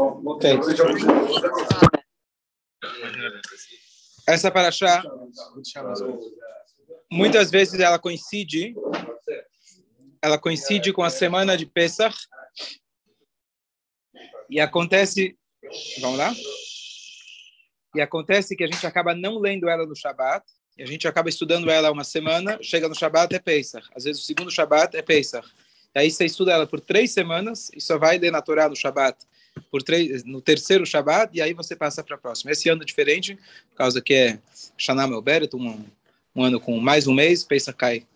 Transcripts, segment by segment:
Ok. Essa paraxá, muitas vezes ela coincide, ela coincide com a semana de Pesach e acontece, vamos lá? E acontece que a gente acaba não lendo ela no Shabat, e a gente acaba estudando ela uma semana, chega no Shabat é Pesach. Às vezes o segundo Shabat é Pesach. Aí você estuda ela por três semanas e só vai denaturar no Shabat por três, no terceiro Shabat e aí você passa para a próxima. Esse ano é diferente, por causa que é Shana Melberet, um, um ano com mais um mês, Pesach cai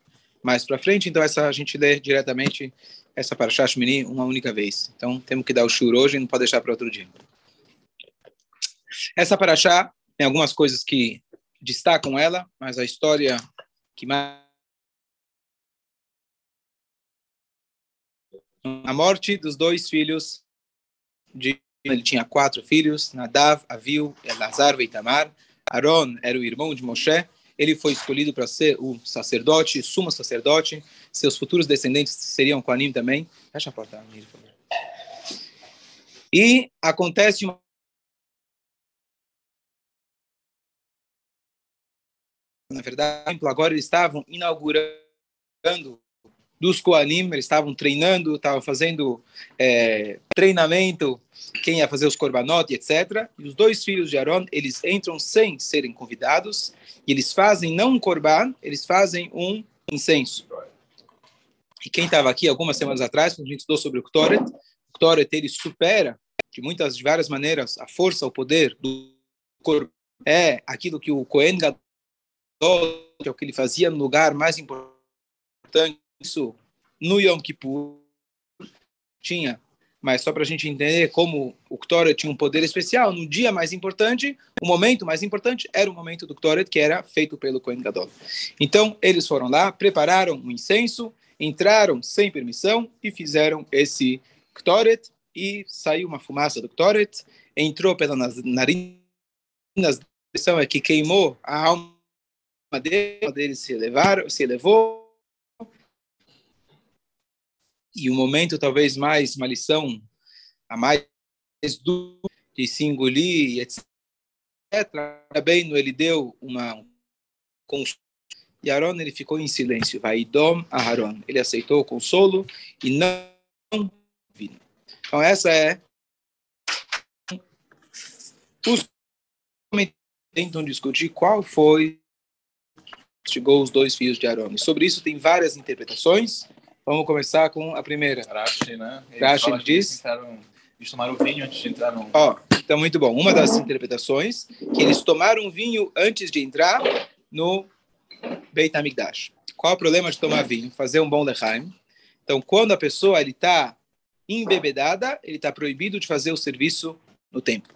mais para frente, então essa a gente lê diretamente essa para Shashmini uma única vez. Então temos que dar o shur hoje não pode deixar para outro dia. Essa paraxá tem algumas coisas que destacam ela, mas a história que mais a morte dos dois filhos de ele tinha quatro filhos, Nadav, Aviu, Elazar e Itamar. Aaron era o irmão de Moshe. Ele foi escolhido para ser o sacerdote, sumo sacerdote. Seus futuros descendentes seriam Koanim também. Fecha a porta, por favor. E acontece uma na verdade, agora eles estavam inaugurando dos Koanim, eles estavam treinando, estavam fazendo é, treinamento, quem ia fazer os korbanot, etc. E os dois filhos de Aaron, eles entram sem serem convidados, e eles fazem não um korban, eles fazem um incenso. E quem estava aqui algumas semanas atrás, quando a gente estudou sobre o Ktoret, o Ktoret, ele supera, de muitas, de várias maneiras, a força, o poder do corpo. É aquilo que o Kohen Gadol que é o que ele fazia no lugar mais importante, isso no Yom Kippur tinha, mas só para a gente entender como o Ktoret tinha um poder especial, no dia mais importante, o momento mais importante era o momento do Ktoret, que era feito pelo Kohen Gadol. Então, eles foram lá, prepararam o um incenso, entraram sem permissão e fizeram esse Ktoret, e saiu uma fumaça do Ktoret, entrou pela narinas, a é que queimou a alma dele, se elevaram, se elevou. E o momento talvez mais uma lição a mais do de se engolir, etc. Também ele deu uma e Aaron ele ficou em silêncio. Vai dom a Aaron. Ele aceitou o consolo e não. Então essa é os tentam discutir qual foi chegou os dois filhos de. E sobre isso tem várias interpretações. Vamos começar com a primeira. Rashi, né? Rashi diz... Eles tomaram vinho antes de entrar no... Ó, oh, então muito bom. Uma das interpretações que eles tomaram vinho antes de entrar no Beit HaMikdash. Qual é o problema de tomar vinho? Fazer um bom lechaim. Então, quando a pessoa ele está embebedada, ele está proibido de fazer o serviço no templo.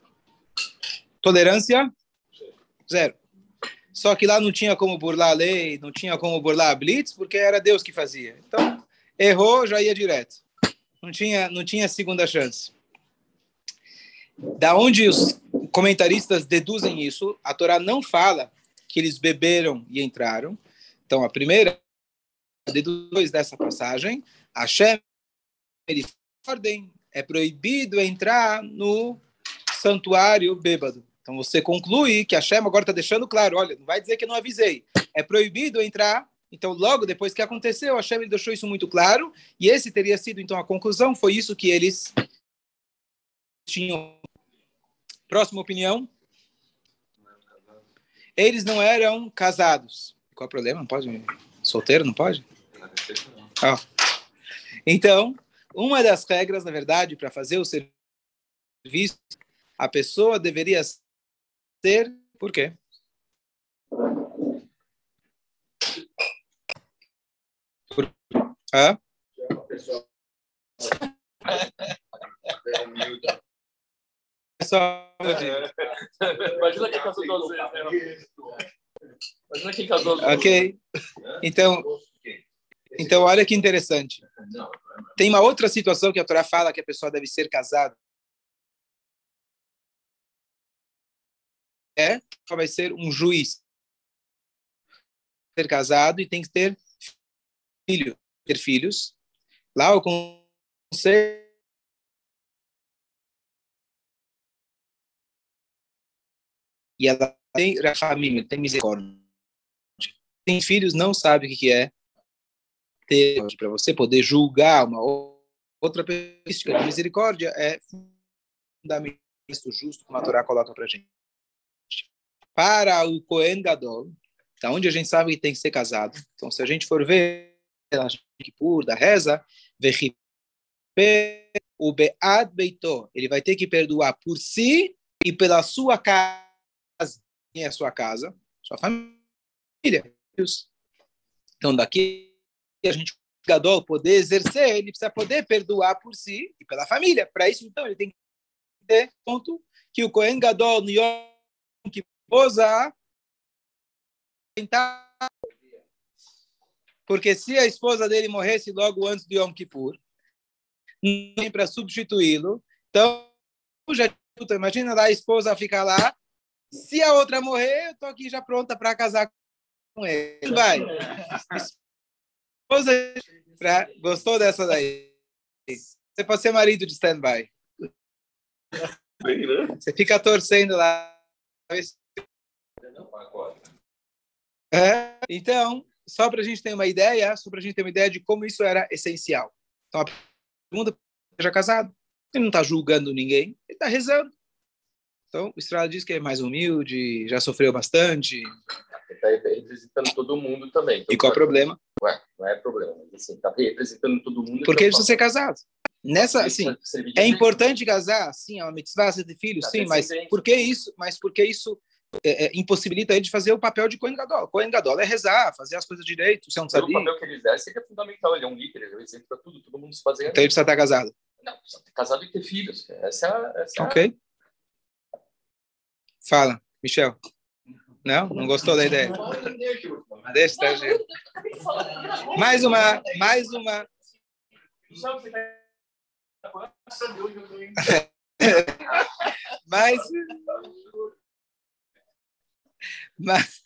Tolerância? Zero. Só que lá não tinha como burlar a lei, não tinha como burlar a blitz, porque era Deus que fazia. Então, errou, já ia direto. Não tinha, não tinha segunda chance. Da onde os comentaristas deduzem isso, a Torá não fala que eles beberam e entraram. Então, a primeira deduz dessa passagem, Hashem, ele ordem, é proibido entrar no santuário bêbado. Então você conclui que a Shem agora está deixando claro, olha, não vai dizer que eu não avisei. É proibido entrar. Então logo depois que aconteceu, a Shem deixou isso muito claro. E esse teria sido então a conclusão. Foi isso que eles tinham. Próxima opinião. Eles não eram casados. Qual é o problema? Não pode? Solteiro não pode? Ah. Então, uma das regras, na verdade, para fazer o serviço, a pessoa deveria ser. Por quê? Hã? Só... Imagina quem casou duas vezes. Imagina quem casou duas Ok. Então, então, olha que interessante. Tem uma outra situação que a Torá fala que a pessoa deve ser casada é vai ser um juiz ser casado e tem que ter filho, ter filhos. Lá o conselho e ela tem rachamim, tem misericórdia. Tem filhos, não sabe o que é ter para você poder julgar uma outra de misericórdia é fundamental justo como a Torá coloca para gente. Para o Kohen Gadol, da onde a gente sabe que tem que ser casado. Então, se a gente for ver por da reza, o Be'ad Beitó, ele vai ter que perdoar por si e pela sua casa. Quem é a sua casa? Sua família. Então, daqui a gente Gadol poder exercer, ele precisa poder perdoar por si e pela família. Para isso, então, ele tem que ter ponto que o Kohen Gadol no Yom Kippur tentar porque se a esposa dele morresse logo antes do Yom Kippur, nem para substituí-lo, então já imagina lá a esposa ficar lá, se a outra morrer, eu tô aqui já pronta para casar com ele. Vai. Esposa, pra, gostou dessa daí? Você pode ser marido de stand-by. Você fica torcendo lá. É, então, só para a gente ter uma ideia, só para a gente ter uma ideia de como isso era essencial. Então, a pergunta já casado, ele não está julgando ninguém, ele está rezando. Então, o Estrada diz que é mais humilde, já sofreu bastante. Ele está representando todo mundo também. Então, e qual é o problema? Ué, não é problema, mas assim, está representando todo mundo. Porque ele precisa ser casado. Nessa, assim, é importante casar, sim, é uma mitzvah, ser de filhos, tá sim, mas por que isso? Mas por que isso é, é, impossibilita ele de fazer o papel de Cohen Gadol. Cohen Gadol é rezar, fazer as coisas direito. O papel que ele exerce é fundamental, ele é um líder, ele é um exemplo para tudo, todo mundo se fazer. Então ele precisa estar casado. Não, precisa ter casado e ter filhos. Essa é a... Essa ok. A... Fala, Michel. Não? Não gostou da ideia? Deixa, tá, gente. Mais uma, mais uma. mais mas...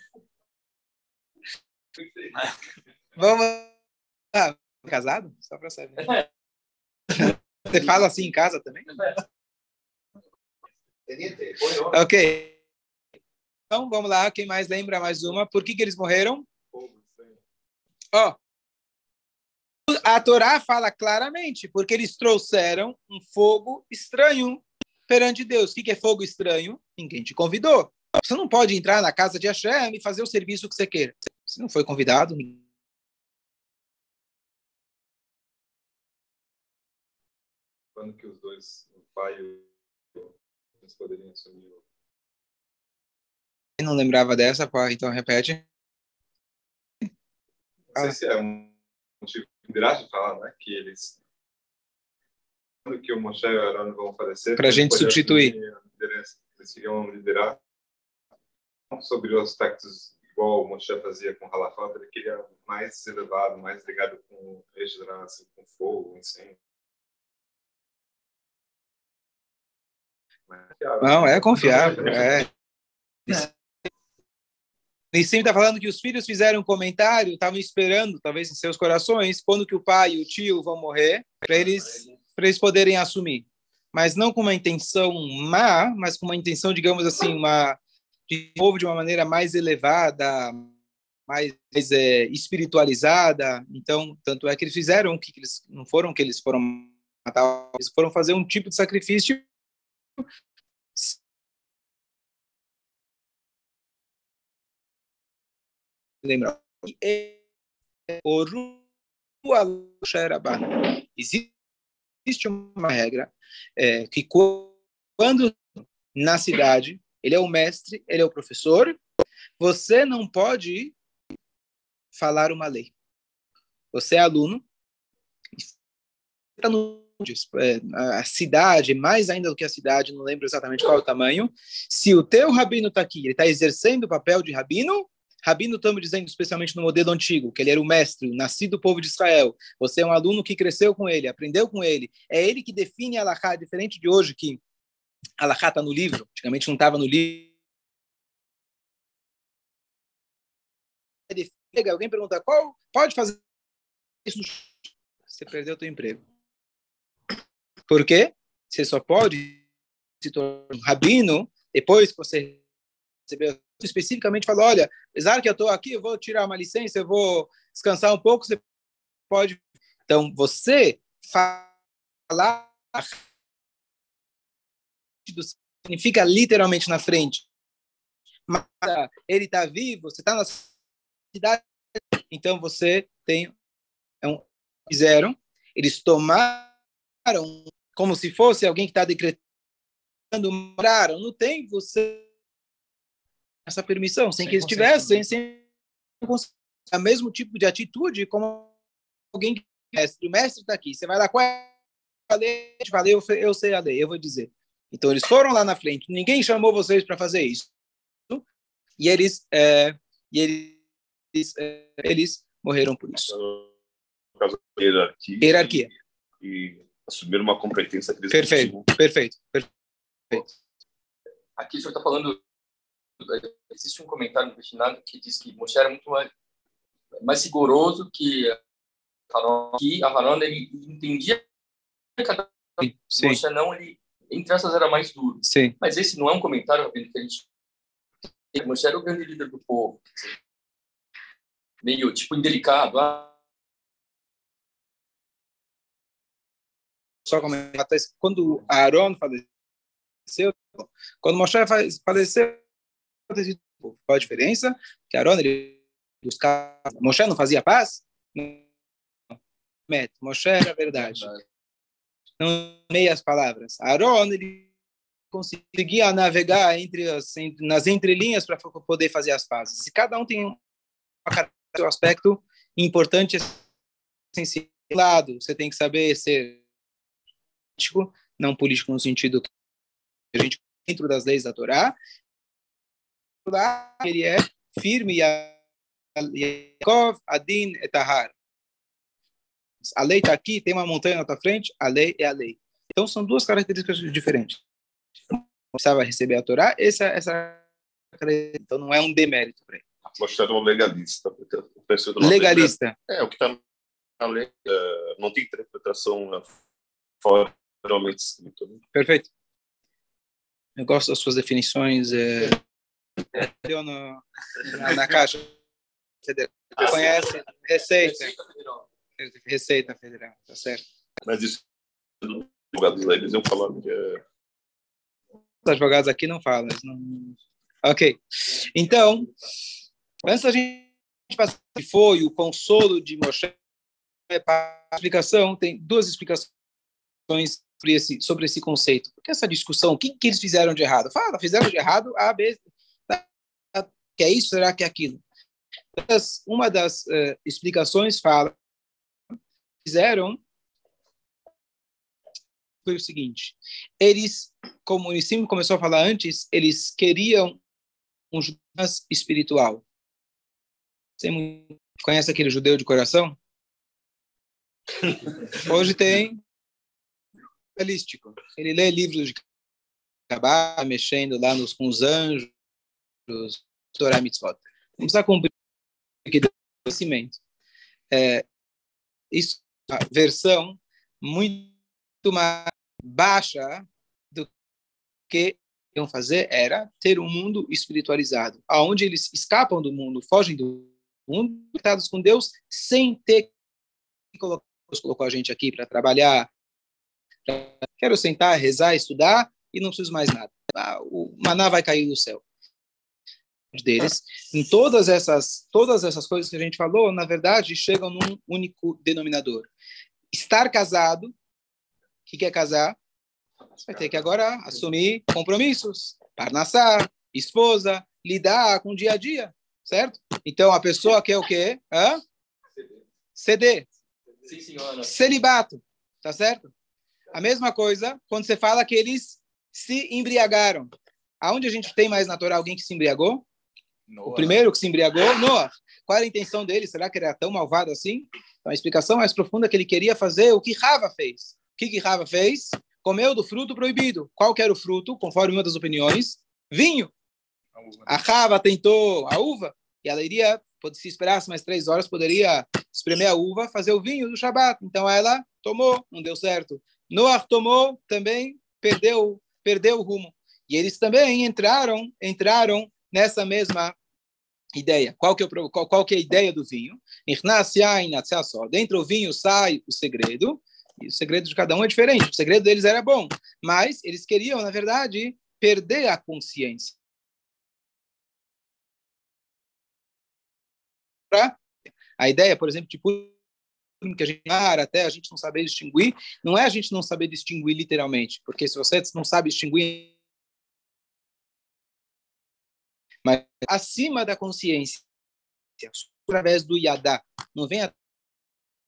Vamos casado? Só para saber. Você fala assim em casa também? Ok. Então, vamos lá. Quem mais lembra mais uma? Por que, que eles morreram? Ó, oh, a Torá fala claramente, porque eles trouxeram um fogo estranho perante Deus. O que, que é fogo estranho? Ninguém te convidou. Você não pode entrar na casa de Hashem e fazer o serviço que você queira. Você não foi convidado. Quando que os dois, o pai e o eles poderiam assumir? Eu não lembrava dessa, pai, então repete. Não sei se é um motivo de falar, né? Que eles quando que o Moshe e o Aaron vão falecer para a gente substituir eles queriam liderar sobre os aspectos igual o Moshe fazia com Halafat, ele queria mais elevado, mais ligado com assim, com fogo, incêndio. Não, é confiável. É. Nissim está falando que os filhos fizeram um comentário, estavam esperando, talvez em seus corações, quando que o pai e o tio vão morrer, para eles, eles poderem assumir. Mas não com uma intenção má, mas com uma intenção, digamos assim, uma de novo de uma maneira mais elevada, mais é, espiritualizada. Então, tanto é que eles fizeram que eles não foram que eles foram matar, eles foram fazer um tipo de sacrifício lembra existe uma regra é, que quando na cidade ele é o mestre, ele é o professor. Você não pode falar uma lei. Você é aluno, está é, a cidade, mais ainda do que a cidade, não lembro exatamente qual é o tamanho. Se o teu rabino está aqui, ele está exercendo o papel de rabino, rabino estamos dizendo especialmente no modelo antigo, que ele era o mestre, nascido do povo de Israel. Você é um aluno que cresceu com ele, aprendeu com ele. É ele que define a Allahá, diferente de hoje, que Alahá está no livro, antigamente não estava no livro. Alguém pergunta, qual pode fazer isso? Você perdeu o seu emprego. Por quê? Você só pode se tornar um rabino depois que você recebeu especificamente falou, olha, apesar que eu estou aqui, eu vou tirar uma licença, eu vou descansar um pouco, você pode... Então, você falar significa literalmente na frente. Mas ele está vivo, você está na cidade, então você tem é um, fizeram, eles tomaram como se fosse alguém que está decretando, moraram, não tem você essa permissão, sem, sem que eles tivessem, sem, o mesmo tipo de atitude como alguém que é mestre, o mestre está aqui, você vai lá, qual é a lei? Eu, eu sei a lei, eu vou dizer. Então eles foram lá na frente, ninguém chamou vocês para fazer isso, e eles, é, e eles, é, eles morreram por isso. Por causa da hierarquia. Hierarquia. E, e assumir uma competência que eles perfeito, perfeito, perfeito. Aqui o senhor está falando existe um comentário no Vishnada que diz que Moshe era muito mais, mais rigoroso que Haron, que Haron ele entendia cada Sim. Moshe não, ele entre essas era mais duro. Sim. Mas esse não é um comentário que a gente Moshe era o grande líder do povo. Meio, tipo, indelicado. Ah, Só comentar, quando Aaron faleceu, quando Moshe faleceu, qual a diferença? Que Aaron, ele buscava... Moshe não fazia paz? Não. Moshe era verdade. Não meias palavras. Aaron, ele conseguia navegar entre as, nas entrelinhas para poder fazer as pazes. E cada um tem um aspecto importante, essencial. Lado, você tem que saber ser político, não político no sentido que a gente dentro das leis da Torá, ele é firme Yaakov Adin Etahar. A lei está aqui, tem uma montanha na tua frente, a lei é a lei. Então são duas características diferentes. Precisava receber a Torá, essa, essa então não é um demérito para ele. Um legalista. Legalista. É, o que está na lei, é, não tem interpretação fora realmente escrito. Né? Perfeito. Eu gosto das suas definições. É na, na caixa. Você ah, conhece? Receita. Receita Federal. tá certo. Mas isso, os advogados eles iam falando que é... Os advogados aqui não falam. Não... Ok. Então, antes da gente passar que foi o consolo de Moshe, a explicação, tem duas explicações sobre esse, sobre esse conceito. Porque essa discussão, o que, que eles fizeram de errado? Fala, fizeram de errado A, B, que é isso, será que é aquilo? Uma das uh, explicações fala fizeram foi o seguinte: eles, como o Nissim começou a falar antes, eles queriam um Judas espiritual. Você conhece aquele judeu de coração? Hoje tem realístico. Ele lê livros de Kabbalah, mexendo lá nos, com os anjos, Torah Mitzvot. Vamos a cumprir aqui conhecimento. É, isso versão muito mais baixa do que iam fazer era ter um mundo espiritualizado, aonde eles escapam do mundo, fogem do mundo, conectados com Deus, sem ter que colocar Deus colocou a gente aqui para trabalhar. Quero sentar, rezar, estudar e não preciso mais nada. Ah, o maná vai cair do céu deles. Em todas essas, todas essas coisas que a gente falou, na verdade, chegam num único denominador. Estar casado, que, que é casar? Você vai ter que agora assumir compromissos, parnassar, esposa, lidar com o dia a dia, certo? Então, a pessoa quer o quê? Hã? CD. Sim, senhora. Celibato, tá certo? A mesma coisa quando você fala que eles se embriagaram. Aonde a gente tem mais natural alguém que se embriagou? Noah. O primeiro que se embriagou, Noah. Qual era a intenção dele? Será que ele era tão malvado assim? Então, a explicação mais profunda é que ele queria fazer o que Rava fez. O que, que Rava fez? Comeu do fruto proibido. Qual que era o fruto, conforme uma das opiniões? Vinho. A Rava tentou a uva e ela iria, se esperasse mais três horas, poderia espremer a uva, fazer o vinho do Shabat. Então ela tomou, não deu certo. Noah tomou, também perdeu, perdeu o rumo. E eles também entraram, entraram nessa mesma ideia. Qual que é, qual, qual que é a ideia do vinho? Dentro do vinho sai o segredo, e o segredo de cada um é diferente. O segredo deles era bom, mas eles queriam, na verdade, perder a consciência. A ideia, por exemplo, tipo que a gente até a gente não saber distinguir, não é a gente não saber distinguir literalmente, porque se você não sabe distinguir mas acima da consciência, através do yadá, não vem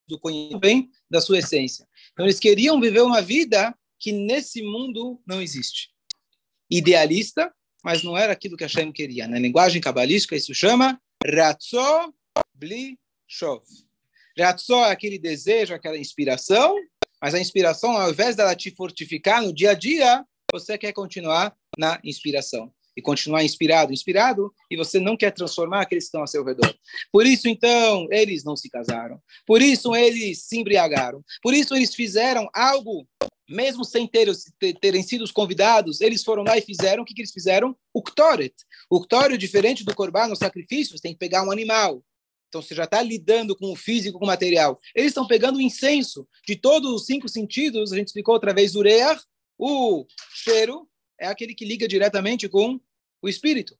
do conhecimento, vem da sua essência. Então eles queriam viver uma vida que nesse mundo não existe. Idealista, mas não era aquilo que Hashem queria. Na linguagem cabalística isso chama Ratzó Bli Shov. Ratzó é aquele desejo, aquela inspiração, mas a inspiração, ao invés dela te fortificar no dia a dia, você quer continuar na inspiração e continuar inspirado, inspirado, e você não quer transformar aqueles que estão ao seu redor. Por isso, então, eles não se casaram. Por isso, eles se embriagaram. Por isso, eles fizeram algo, mesmo sem ter, terem sido convidados, eles foram lá e fizeram. O que, que eles fizeram? O Ktoret. O Ktoret, diferente do Corban, no sacrifício, tem que pegar um animal. Então, você já está lidando com o físico, com o material. Eles estão pegando o incenso de todos os cinco sentidos. A gente explicou outra vez o rear, o cheiro, é aquele que liga diretamente com o espírito.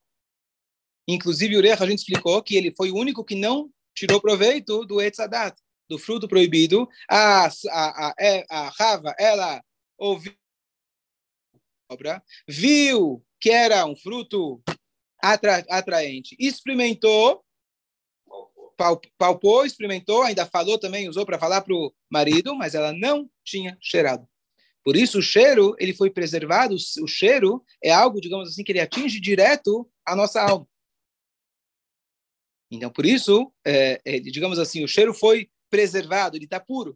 Inclusive, o Reha, a gente explicou que ele foi o único que não tirou proveito do Etzadat, do fruto proibido. A, a, a, é, a Rava, ela ouviu, viu que era um fruto atra, atraente, experimentou, palpou, experimentou, ainda falou também, usou para falar para o marido, mas ela não tinha cheirado. Por isso, o cheiro ele foi preservado. O cheiro é algo, digamos assim, que ele atinge direto a nossa alma. Então, por isso, é, é, digamos assim, o cheiro foi preservado, ele está puro.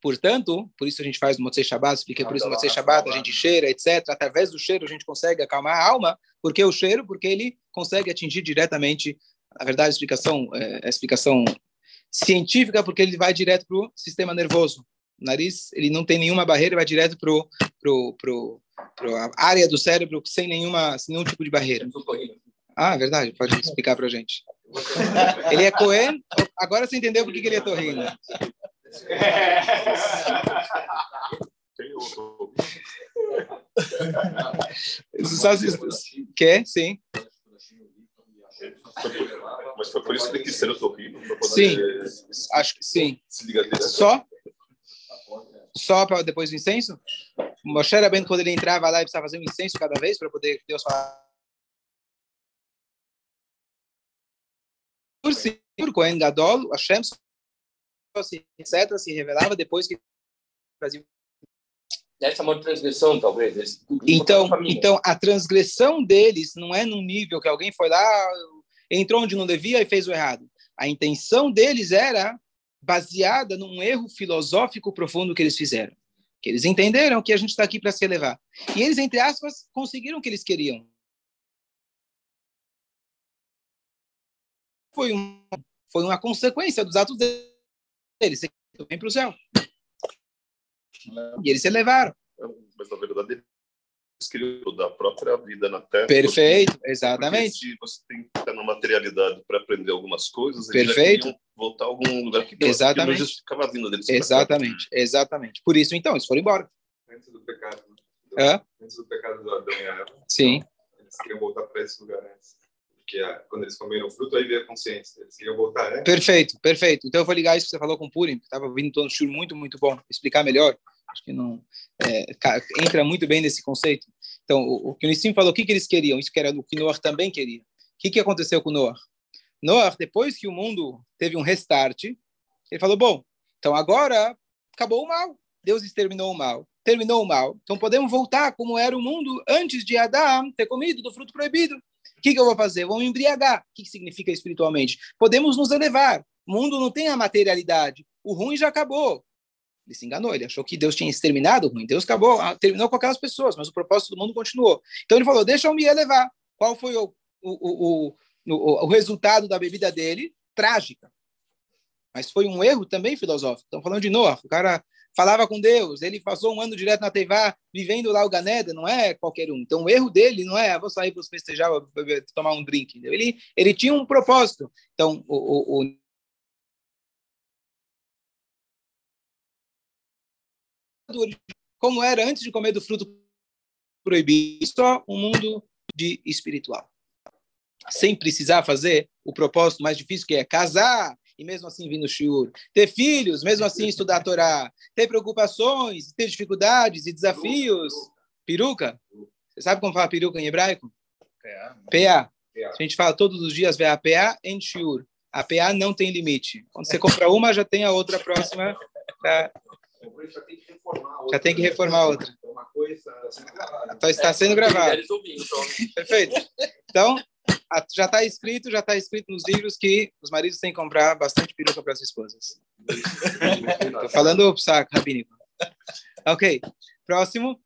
Portanto, por isso a gente faz no Motzei Shabbat, expliquei por isso no Motzei Shabbat, a gente cheira, etc. Através do cheiro a gente consegue acalmar a alma. Por que o cheiro? Porque ele consegue atingir diretamente, na verdade, a explicação, é, a explicação científica, porque ele vai direto para o sistema nervoso. O nariz ele não tem nenhuma barreira, vai direto para pro, pro, pro, a área do cérebro sem, nenhuma, sem nenhum tipo de barreira. Ah, verdade, pode explicar para a gente. Ele é Cohen, agora você entendeu por que, ele é torrino. Só se... Quer? Sim. Mas foi por isso que ele quis ser o torrino? Sim, acho que sim. Só só para depois do incenso? O Moshe bem quando ele entrava lá, ele precisava fazer um incenso cada vez para poder Deus falar. Por si, por Cohen Gadol, Hashem, etc., se revelava depois que fazia essa é uma transgressão, talvez. Então, então, a transgressão deles não é num nível que alguém foi lá, entrou onde não devia e fez o errado. A intenção deles era baseada num erro filosófico profundo que eles fizeram. Que eles entenderam que a gente está aqui para se elevar. E eles, entre aspas, conseguiram o que eles queriam. Foi, um, foi uma consequência dos atos deles. Eles vêm para o céu. E eles se elevaram. Mas, na verdade, escrito da própria vida na Terra. Perfeito, porque, exatamente. Porque se você tem que estar na materialidade para aprender algumas coisas, Perfeito. voltar a algum lugar que, exatamente. que não justificava a vinda deles. Exatamente, exatamente. Por isso, então, eles foram embora. Antes do pecado. Do, é? Antes do pecado do Adão e Eva. Sim. Eles queriam voltar para esse lugar antes. Porque a, quando eles comeram o fruto, aí veio a consciência. Eles queriam voltar, né? Perfeito, perfeito. Então eu vou ligar isso que você falou com o Purim, que estava vindo todo um muito, muito bom. Explicar melhor. Acho que não é, entra muito bem nesse conceito. Então, o, o que o Nissim falou, o que, que eles queriam? Isso que era o que Noah também queria. O que, que aconteceu com Noah? Noah, depois que o mundo teve um restart, ele falou: bom, então agora acabou o mal. Deus exterminou o mal. Terminou o mal. Então podemos voltar como era o mundo antes de Adão ter comido do fruto proibido. O que, que eu vou fazer? Vou me embriagar. O que, que significa espiritualmente? Podemos nos elevar. O mundo não tem a materialidade. O ruim já acabou. Ele se enganou, ele achou que Deus tinha exterminado o ruim. Deus acabou, ah, terminou com aquelas pessoas, mas o propósito do mundo continuou. Então ele falou: deixa eu me elevar. Qual foi o, o, o, o, o resultado da bebida dele? Trágica. Mas foi um erro também filosófico. Estamos falando de Noah. O cara falava com Deus, ele passou um ano direto na Teivá, vivendo lá o Ganeda, não é qualquer um. Então, o erro dele não é, ah, vou sair para festejar, tomar um drink. Ele, ele tinha um propósito. Então, o, o, o como era antes de comer do fruto proibido, só um mundo de espiritual. Sem precisar fazer o propósito mais difícil, que é casar, e mesmo assim vir no shiur. Ter filhos, mesmo assim estudar a Torá. Ter preocupações, ter dificuldades e desafios. Peruca? Você sabe como fala peruca em hebraico? PA. A gente fala todos os dias, vê a PA em shiur. A PA não tem limite. Quando você compra uma, já tem a outra próxima. Tá? Já tem que reformar a outra. Então está sendo gravado. Perfeito. Então, já está escrito, já está escrito nos livros que os maridos têm que comprar bastante peruca para as esposas. Estou falando o psaco rabínico. Ok, próximo.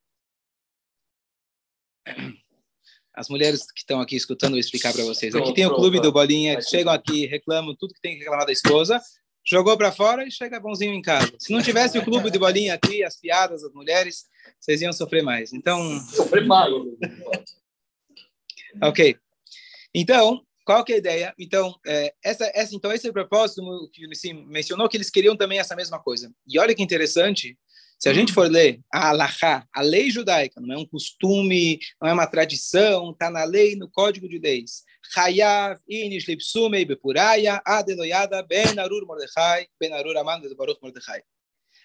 As mulheres que estão aqui escutando, vou explicar para vocês. Aqui tem o clube do Bolinha, que chegam aqui, reclamam tudo que tem que reclamar da esposa, jogou para fora e chega bonzinho em casa. Se não tivesse o clube do Bolinha aqui, as piadas das mulheres, vocês iam sofrer mais. Então. Sofrer mais. Ok. Então, qual que é a ideia? Então, é, essa, essa, então esse é o propósito que o Nissim mencionou, que eles queriam também essa mesma coisa. E olha que interessante, se a gente for ler a Alahá, a lei judaica, não é um costume, não é uma tradição, está na lei, no código de leis. Inish, Lipsumei, Bepuraya, Adeloyada, Ben Arur Mordechai, Ben Arur Aman, Baruch Mordechai.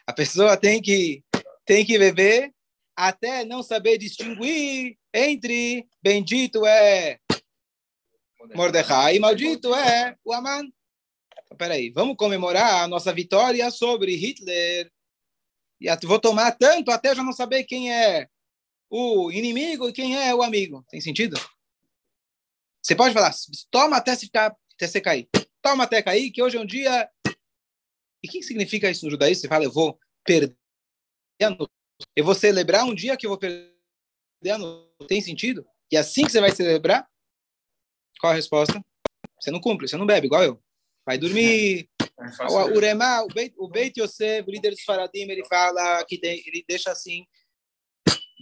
A pessoa tem que, tem que beber até não saber distinguir entre bendito é Mordecai, maldito é o Aman. Então, peraí, vamos comemorar a nossa vitória sobre Hitler. E vou tomar tanto até já não saber quem é o inimigo e quem é o amigo. Tem sentido? Você pode falar, toma até, se até você cair. Toma até cair, que hoje é um dia. E o que significa isso no judaísmo? Você fala, eu vou perder. Eu vou celebrar um dia que eu vou perder. Tem sentido? E assim que você vai celebrar, qual a resposta? Você não cumpre, você não bebe, igual eu. Vai dormir. É o Urema, o Beit, o Beit Yosef, o líder dos Faradim, ele fala que tem, ele deixa assim,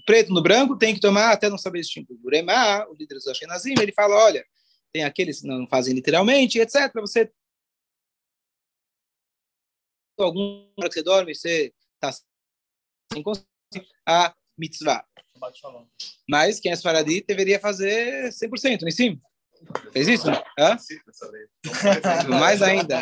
preto no branco, tem que tomar até não saber distinguir. O Urema, o líder dos Ashkenazim, ele fala, olha, tem aqueles que não fazem literalmente, etc. Você algum hora que você dorme, você está sem consciência, a mitzvah. Mas quem é Faradi deveria fazer 100%, em cima. Fez isso? Hã? Mais ainda.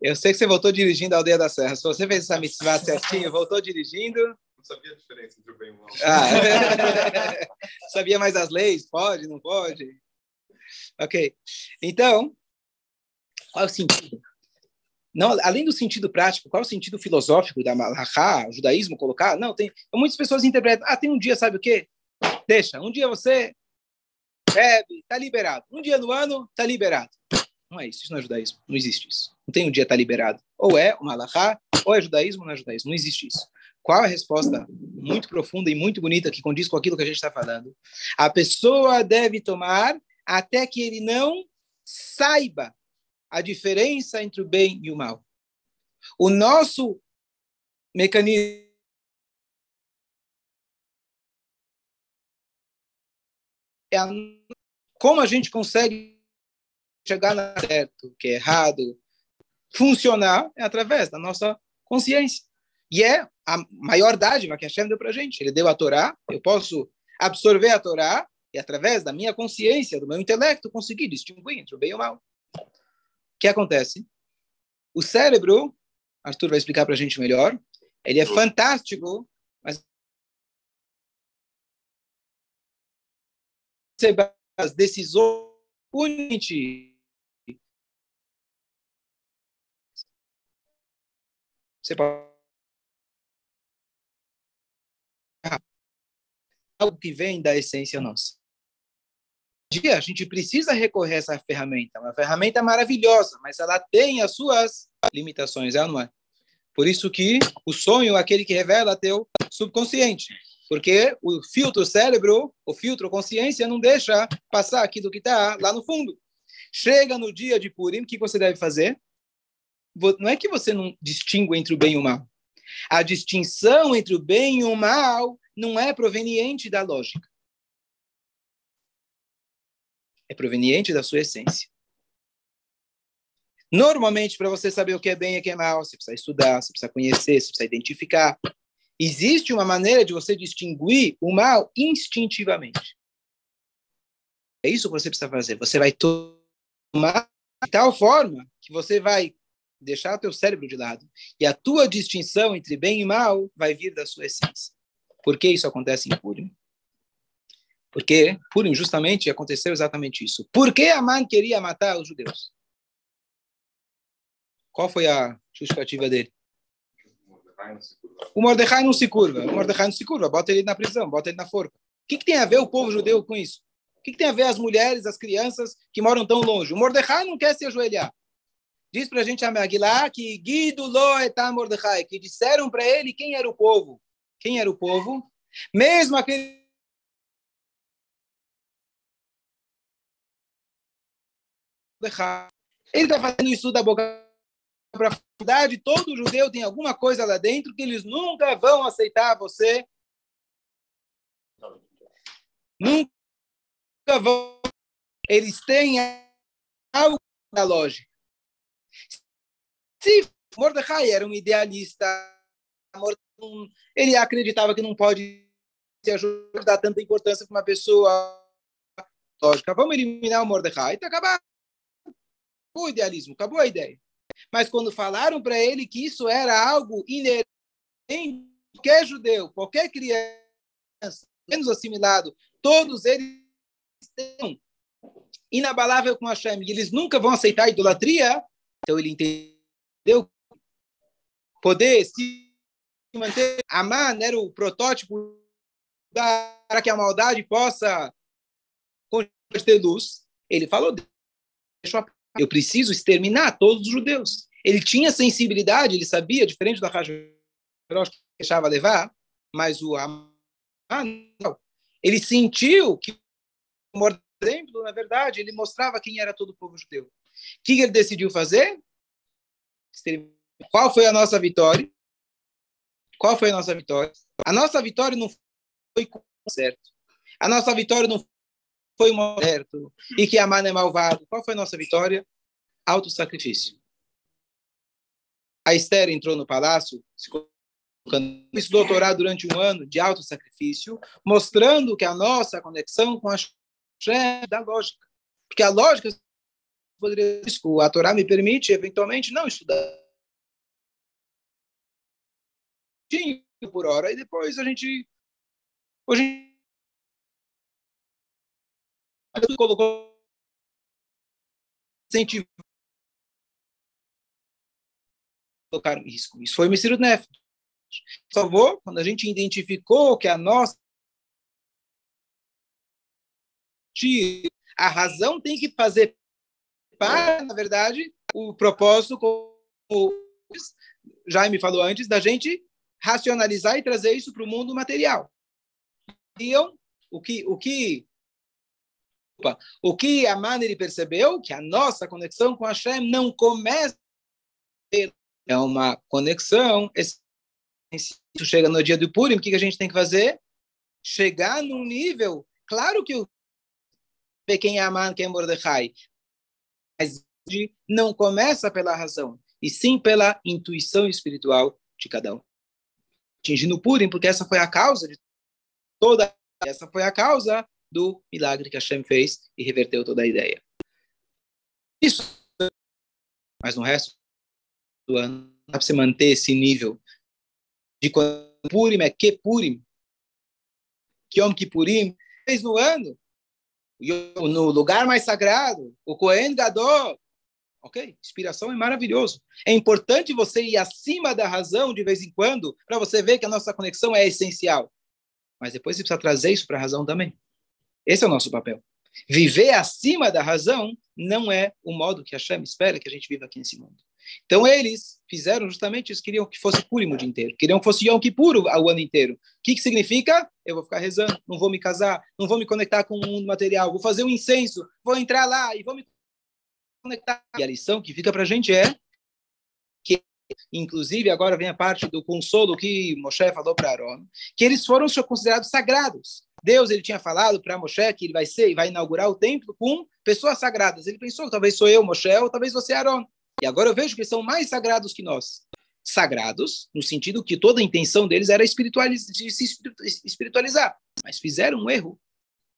Eu sei que você voltou dirigindo a Aldeia da Serra. Se você fez essa mitzvah certinho, voltou dirigindo. Não sabia a diferença entre o bem e o mal. Ah, sabia mais as leis? Pode, não pode? Ok. Então, qual é o sentido? Não, além do sentido prático, qual é o sentido filosófico da Malachá, o judaísmo colocar? Não, tem muitas pessoas interpretam, ah, tem um dia, sabe o quê? Deixa, um dia você bebe, está liberado. Um dia no ano, está liberado. Não é isso, isso não é judaísmo. Não existe isso. Não tem um dia está liberado. Ou é uma alahá, ou é judaísmo, ou não é judaísmo. Não existe isso. Qual a resposta muito profunda e muito bonita que condiz com aquilo que a gente está falando? A pessoa deve tomar até que ele não saiba a diferença entre o bem e o mal. O nosso mecanismo é a, como a gente consegue chegar no certo, que é errado, funcionar é através da nossa consciência. E é a maior dádiva que Hashem deu para a gente. Ele deu a Torá, eu posso absorver a Torá e, através da minha consciência, do meu intelecto, conseguir distinguir entre o bem e o mal. O que acontece? O cérebro, Arthur vai explicar para a gente melhor, ele é fantástico, mas as decisões você pode algo que vem da essência nossa. Dia a gente precisa recorrer a essa ferramenta, uma ferramenta maravilhosa, mas ela tem as suas limitações, ela não é? Por isso que o sonho é aquele que revela teu subconsciente porque o filtro cérebro, o filtro consciência, não deixa passar aquilo que está lá no fundo. Chega no dia de Purim, o que você deve fazer? não é que você não distingue entre o bem e o mal. A distinção entre o bem e o mal não é proveniente da lógica. É proveniente da sua essência. Normalmente, para você saber o que é bem e o que é mal, você precisa estudar, você precisa conhecer, você precisa identificar. Existe uma maneira de você distinguir o mal instintivamente. É isso que você precisa fazer. Você vai tomar de tal forma que você vai deixar o teu cérebro de lado. E a tua distinção entre bem e mal vai vir da sua essência. Por que isso acontece em Purim? Porque Purim justamente aconteceu exatamente isso. Por que Aman queria matar os judeus? Qual foi a justificativa dele? O Mordecai não se curva. O Mordecai não se curva. Bota ele na prisão, bota ele na forca. O que, que tem a ver o povo judeu com isso? O que, que tem a ver as mulheres, as crianças que moram tão longe? O Mordecai não quer se ajoelhar. Diz para a gente a Megillah que Guido lo Mordecai, que disseram para ele quem era o povo. Quem era o povo? Mesmo aquele ele está fazendo isso da boca para a faculdade, todo judeu tem alguma coisa lá dentro que eles nunca vão aceitar você. Nunca vão. Eles têm algo na lógica. Se Mordecai era um idealista, ele acreditava que não pode se ajudar, dar tanta importância para uma pessoa lógica. Vamos eliminar o Mordecai. Está acabado. Acabou o idealismo, acabou a ideia. Mas quando falaram para ele que isso era algo inerente qualquer judeu, qualquer criança, menos assimilado, todos eles estão inabalável com Hashem, e eles nunca vão aceitar a idolatria, então ele entendeu poder se manter. Amar era o protótipo para que a maldade possa ter luz. Ele falou, deixa eu preciso exterminar todos os judeus. Ele tinha sensibilidade, ele sabia, diferente da Raja que deixava levar, mas o Amã, ele sentiu que o exemplo, na verdade, ele mostrava quem era todo o povo judeu. O que ele decidiu fazer? Qual foi a nossa vitória? Qual foi a nossa vitória? A nossa vitória não foi certo. A nossa vitória não foi um certo e que Amã é malvado. Qual foi a nossa vitória? Autossacrifício. A Esther entrou no palácio, fez doutorado durante um ano de autossacrifício, mostrando que a nossa conexão com a Shem da lógica. Porque a lógica poderia a Torá me permite eventualmente não estudar por hora e depois a gente hoje colocou incentivo colocar risco. Isso foi o Messiro Nef. Salvou quando a gente identificou que a nossa a razão tem que fazer para, na verdade, o propósito, como o Jaime falou antes, da gente racionalizar e trazer isso para o mundo material. O que, o que o que a Maneri percebeu que a nossa conexão com a Hashem não começa é uma conexão. Isso chega no dia do Purim, o que a gente tem que fazer? Chegar num nível, claro que o quem é Aman, quem é Mordecai, mas não começa pela razão, e sim pela intuição espiritual de cada um. Atingindo Purim, porque essa foi a causa de toda, essa foi a causa do milagre que Hashem fez e reverteu toda a ideia. Isso, mas no resto do ano, dá para você manter esse nível de quando Purim é que Purim, que Yom Kippurim, fez no ano, no lugar mais sagrado, o Kohen Gadol, ok? Inspiração é maravilhoso. É importante você ir acima da razão de vez em quando, para você ver que a nossa conexão é essencial. Mas depois você precisa trazer isso para a razão também. Esse é o nosso papel. Viver acima da razão não é o modo que a Hashem espera que a gente viva aqui nesse mundo. Então eles fizeram justamente isso, queriam que fosse Purim o dia inteiro, queriam que fosse Yom Kippur o ano inteiro. O que, que significa? Eu vou ficar rezando, não vou me casar, não vou me conectar com o mundo material, vou fazer um incenso, vou entrar lá e vou me conectar. E a lição que fica para a gente é inclusive agora vem a parte do consolo que Moshe falou para Aaron, que eles foram considerados sagrados. Deus ele tinha falado para Moshe que ele vai ser, vai inaugurar o templo com pessoas sagradas. Ele pensou, talvez sou eu, Moshe, ou talvez você, Aaron. E agora eu vejo que eles são mais sagrados que nós. Sagrados, no sentido que toda a intenção deles era espiritualizar, de se espiritualizar. Mas fizeram um erro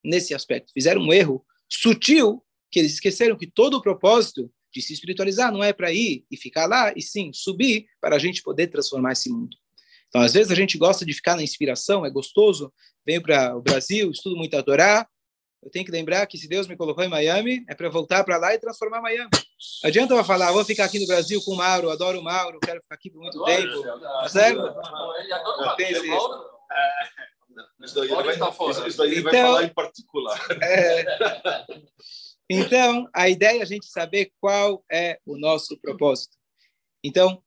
nesse aspecto. Fizeram um erro sutil, que eles esqueceram que todo o propósito de se espiritualizar não é para ir e ficar lá, e sim subir para a gente poder transformar esse mundo. Então, às vezes, a gente gosta de ficar na inspiração, é gostoso, venho para o Brasil, estudo muito a Torá, eu tenho que lembrar que se Deus me colocou em Miami, é para voltar para lá e transformar Miami. Adianta eu falar, vou ficar aqui no Brasil com o Mauro, adoro o Mauro, quero ficar aqui por muito adoro, tempo. Tá certo? Pense isso. Isso daí, ele vai, isso daí então, vai falar em particular. É, então, a ideia é a gente saber qual é o nosso propósito. Então,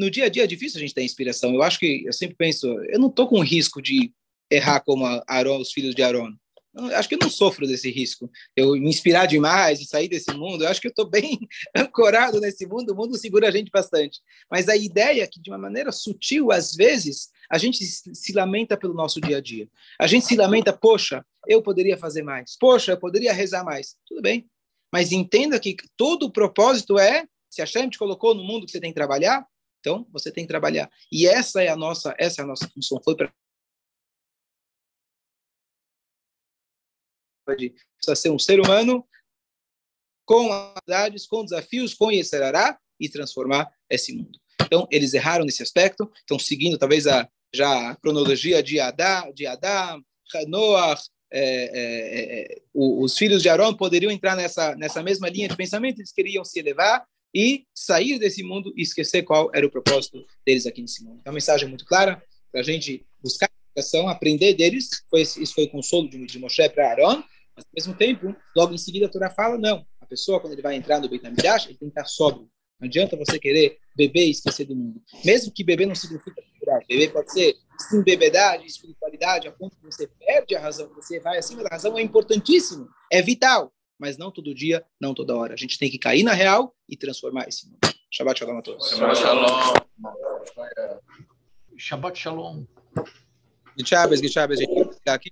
no dia a dia é difícil a gente ter inspiração. Eu acho que, eu sempre penso, eu não estou com risco de errar como Aaron, os filhos de Aaron. Acho que eu não sofro desse risco. Eu me inspirar demais e sair desse mundo, eu acho que eu estou bem ancorado nesse mundo, o mundo segura a gente bastante. Mas a ideia é que, de uma maneira sutil, às vezes, a gente se lamenta pelo nosso dia a dia. A gente se lamenta, poxa, eu poderia fazer mais. Poxa, eu poderia rezar mais. Tudo bem. Mas entenda que todo o propósito é, se a gente colocou no mundo que você tem que trabalhar, então você tem que trabalhar. E essa é a nossa, essa é a nossa função. Foi para precisa ser um ser humano com habilidades, com desafios, com Yeserará e transformar esse mundo. Então, eles erraram nesse aspecto, estão seguindo talvez a, já a cronologia de Adá, de Adá, Noah, é, é, é, os filhos de Arão poderiam entrar nessa, nessa mesma linha de pensamento, eles queriam se elevar e sair desse mundo e esquecer qual era o propósito deles aqui nesse mundo. Então, a mensagem é muito clara para a gente buscar educação, aprender deles. Foi, isso foi o consolo de, de Moshe para Arão, mas, ao mesmo tempo, logo em seguida, a Torá fala, não, a pessoa, quando ele vai entrar no Beit HaMikdash, ele tem que estar sóbrio. Não adianta você querer beber e esquecer do mundo. Mesmo que beber não significa curar. Beber pode ser sim bebedade, espiritualidade, a ponto que você perde a razão, você vai acima da razão, é importantíssimo, é vital. Mas não todo dia, não toda hora. A gente tem que cair na real e transformar esse mundo. Shabbat shalom a todos. Shabbat shalom. Shabbat shalom. Gichabes, Gichabes, gente. Aqui.